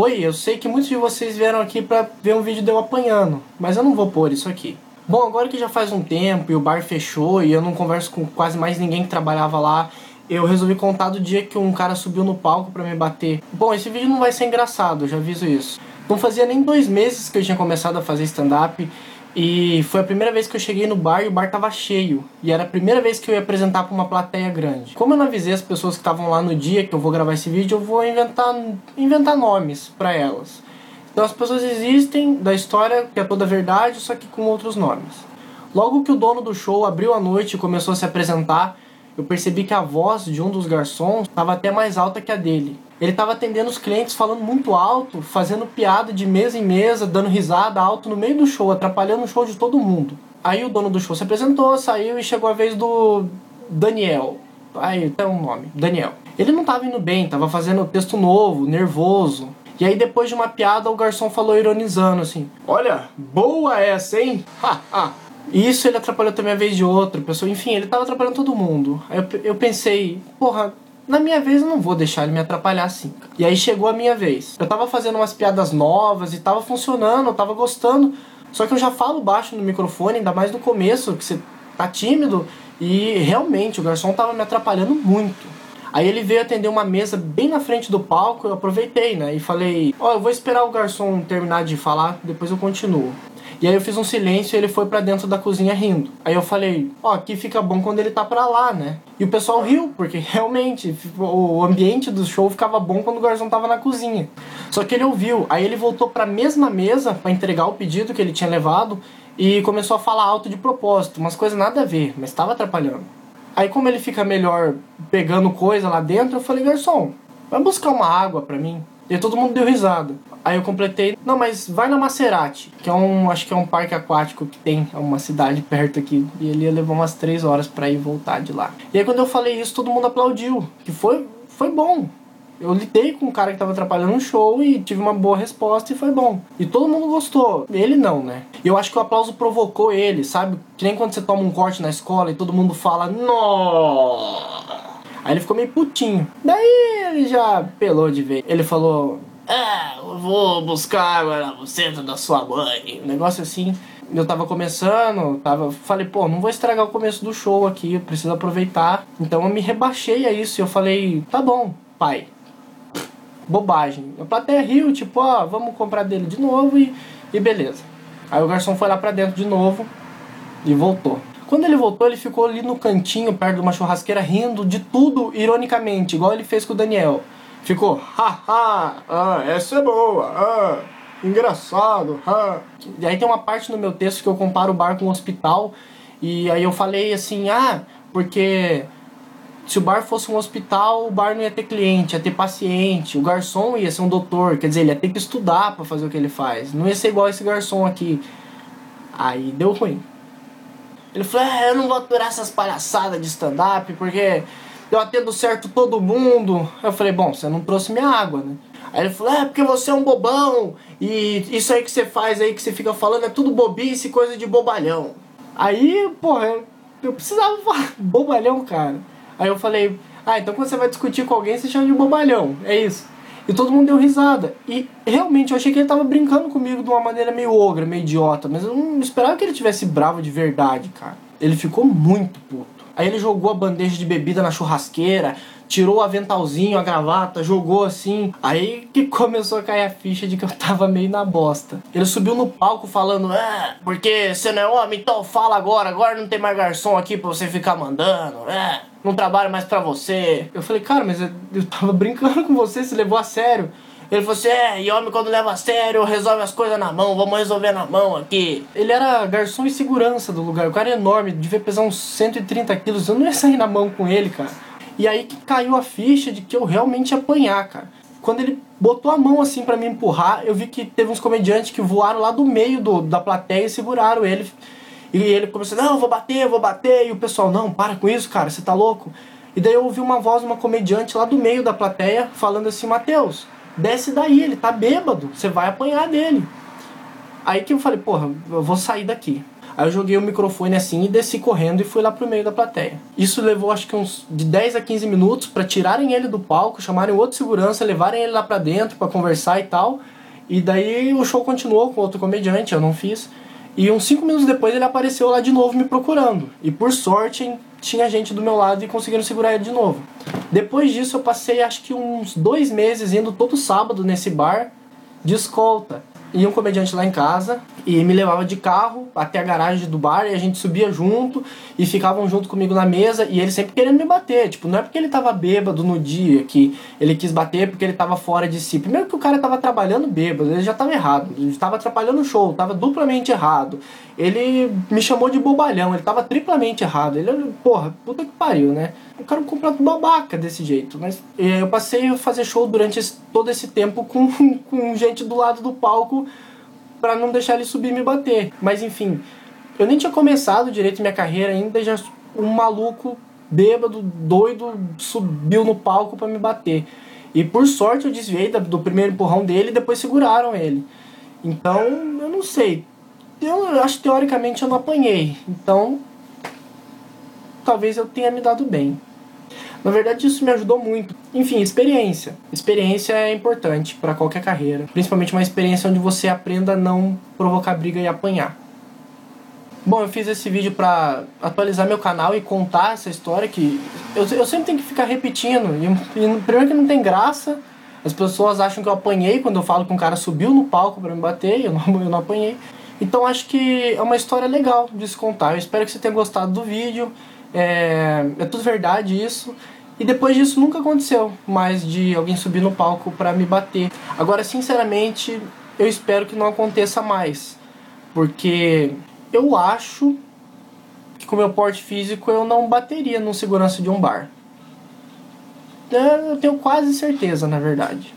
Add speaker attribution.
Speaker 1: Oi, eu sei que muitos de vocês vieram aqui para ver um vídeo de eu apanhando, mas eu não vou pôr isso aqui. Bom, agora que já faz um tempo e o bar fechou e eu não converso com quase mais ninguém que trabalhava lá, eu resolvi contar do dia que um cara subiu no palco para me bater. Bom, esse vídeo não vai ser engraçado, já aviso isso. Não fazia nem dois meses que eu tinha começado a fazer stand-up e foi a primeira vez que eu cheguei no bar e o bar tava cheio. E era a primeira vez que eu ia apresentar para uma plateia grande. Como eu não avisei as pessoas que estavam lá no dia que eu vou gravar esse vídeo, eu vou inventar, inventar nomes para elas. Então as pessoas existem da história que é toda verdade, só que com outros nomes. Logo que o dono do show abriu a noite e começou a se apresentar, eu percebi que a voz de um dos garçons estava até mais alta que a dele. Ele estava atendendo os clientes falando muito alto, fazendo piada de mesa em mesa, dando risada alto no meio do show, atrapalhando o show de todo mundo. Aí o dono do show se apresentou, saiu e chegou a vez do Daniel. Aí tem um nome, Daniel. Ele não estava indo bem, estava fazendo texto novo, nervoso. E aí depois de uma piada o garçom falou ironizando assim: "Olha, boa essa, hein?" Ha, ha. Isso ele atrapalhou também a vez de outro, pessoa, enfim, ele tava atrapalhando todo mundo. Aí eu, eu pensei, porra, na minha vez eu não vou deixar ele me atrapalhar assim. E aí chegou a minha vez. Eu tava fazendo umas piadas novas e tava funcionando, eu tava gostando. Só que eu já falo baixo no microfone, ainda mais no começo, que você tá tímido. E realmente o garçom tava me atrapalhando muito. Aí ele veio atender uma mesa bem na frente do palco, eu aproveitei, né? E falei: Ó, oh, eu vou esperar o garçom terminar de falar, depois eu continuo. E aí eu fiz um silêncio e ele foi para dentro da cozinha rindo. Aí eu falei, ó, oh, aqui fica bom quando ele tá pra lá, né? E o pessoal riu, porque realmente o ambiente do show ficava bom quando o garçom tava na cozinha. Só que ele ouviu, aí ele voltou pra mesma mesa para entregar o pedido que ele tinha levado e começou a falar alto de propósito, umas coisas nada a ver, mas estava atrapalhando. Aí como ele fica melhor pegando coisa lá dentro, eu falei, garçom, vai buscar uma água pra mim. E todo mundo deu risada. Aí eu completei, não, mas vai na Maserati, que é um, acho que é um parque aquático que tem, é uma cidade perto aqui. E ele ia levar umas três horas para ir voltar de lá. E aí quando eu falei isso, todo mundo aplaudiu, que foi, foi bom. Eu lidei com um cara que tava atrapalhando um show e tive uma boa resposta e foi bom. E todo mundo gostou. Ele não, né? Eu acho que o aplauso provocou ele, sabe? Que nem quando você toma um corte na escola e todo mundo fala, Nossa! Aí ele ficou meio putinho. Daí ele já pelou de vez. Ele falou: É, eu vou buscar agora o centro da sua mãe. Um negócio assim. Eu tava começando, tava, falei, pô, não vou estragar o começo do show aqui, eu preciso aproveitar. Então eu me rebaixei a isso e eu falei, tá bom, pai. Bobagem. A plateia riu, tipo, ó, vamos comprar dele de novo e, e beleza. Aí o garçom foi lá pra dentro de novo e voltou. Quando ele voltou, ele ficou ali no cantinho, perto de uma churrasqueira, rindo de tudo ironicamente, igual ele fez com o Daniel. Ficou, haha, ah, essa é boa, ah, engraçado, ah. E aí tem uma parte no meu texto que eu comparo o bar com um hospital, e aí eu falei assim, ah, porque se o bar fosse um hospital, o bar não ia ter cliente, ia ter paciente, o garçom ia ser um doutor, quer dizer, ele ia ter que estudar para fazer o que ele faz, não ia ser igual esse garçom aqui. Aí deu ruim. Ele falou: é, eu não vou aturar essas palhaçadas de stand-up porque eu atendo certo todo mundo. Eu falei: bom, você não trouxe minha água, né? Aí ele falou: é, porque você é um bobão e isso aí que você faz aí, que você fica falando, é tudo bobice, coisa de bobalhão. Aí, porra, eu precisava falar bobalhão, cara. Aí eu falei: ah, então quando você vai discutir com alguém, você chama de bobalhão, é isso. E todo mundo deu risada. E realmente eu achei que ele tava brincando comigo de uma maneira meio ogra, meio idiota. Mas eu não esperava que ele tivesse bravo de verdade, cara. Ele ficou muito puto. Aí ele jogou a bandeja de bebida na churrasqueira, tirou o aventalzinho, a gravata, jogou assim. Aí que começou a cair a ficha de que eu tava meio na bosta. Ele subiu no palco falando: É, porque você não é homem, então fala agora. Agora não tem mais garçom aqui pra você ficar mandando. É não trabalho mais pra você. Eu falei, cara, mas eu, eu tava brincando com você, você levou a sério. Ele falou assim, é, e homem quando leva a sério resolve as coisas na mão, vamos resolver na mão aqui. Ele era garçom e segurança do lugar, o cara é enorme, devia pesar uns 130 quilos, eu não ia sair na mão com ele, cara. E aí que caiu a ficha de que eu realmente ia apanhar, cara. Quando ele botou a mão assim para me empurrar, eu vi que teve uns comediantes que voaram lá do meio do, da plateia e seguraram ele e ele começou, não, vou bater, vou bater. E o pessoal, não, para com isso, cara, você tá louco? E daí eu ouvi uma voz de uma comediante lá do meio da plateia falando assim, Matheus, desce daí, ele tá bêbado, você vai apanhar dele. Aí que eu falei, porra, eu vou sair daqui. Aí eu joguei o microfone assim e desci correndo e fui lá pro meio da plateia. Isso levou acho que uns de 10 a 15 minutos para tirarem ele do palco, chamarem outro segurança, levarem ele lá para dentro para conversar e tal. E daí o show continuou com outro comediante, eu não fiz. E uns 5 minutos depois ele apareceu lá de novo me procurando. E por sorte tinha gente do meu lado e conseguiram segurar ele de novo. Depois disso eu passei acho que uns dois meses indo todo sábado nesse bar de escolta ia um comediante lá em casa e me levava de carro até a garagem do bar e a gente subia junto e ficavam junto comigo na mesa e ele sempre querendo me bater. Tipo, não é porque ele tava bêbado no dia que ele quis bater porque ele tava fora de si. Primeiro que o cara tava trabalhando bêbado, ele já tava errado. Ele tava atrapalhando o show, tava duplamente errado. Ele me chamou de bobalhão, ele tava triplamente errado. Ele, porra, puta que pariu, né? O cara é um completo babaca desse jeito. Mas eu passei a fazer show durante todo esse tempo com, com gente do lado do palco para não deixar ele subir e me bater. Mas enfim, eu nem tinha começado direito minha carreira ainda, já um maluco bêbado, doido, subiu no palco para me bater. E por sorte eu desviei do primeiro empurrão dele e depois seguraram ele. Então, eu não sei. Eu acho que teoricamente eu não apanhei. Então, talvez eu tenha me dado bem. Na verdade, isso me ajudou muito. Enfim, experiência. Experiência é importante para qualquer carreira, principalmente uma experiência onde você aprenda a não provocar briga e apanhar. Bom, eu fiz esse vídeo para atualizar meu canal e contar essa história que eu, eu sempre tenho que ficar repetindo. E, e, primeiro que não tem graça, as pessoas acham que eu apanhei quando eu falo que um cara subiu no palco para me bater eu não, eu não apanhei. Então acho que é uma história legal de se contar. Eu espero que você tenha gostado do vídeo. É, é tudo verdade isso. E depois disso nunca aconteceu mais de alguém subir no palco para me bater. Agora, sinceramente, eu espero que não aconteça mais. Porque eu acho que com meu porte físico eu não bateria no segurança de um bar. É, eu tenho quase certeza, na verdade.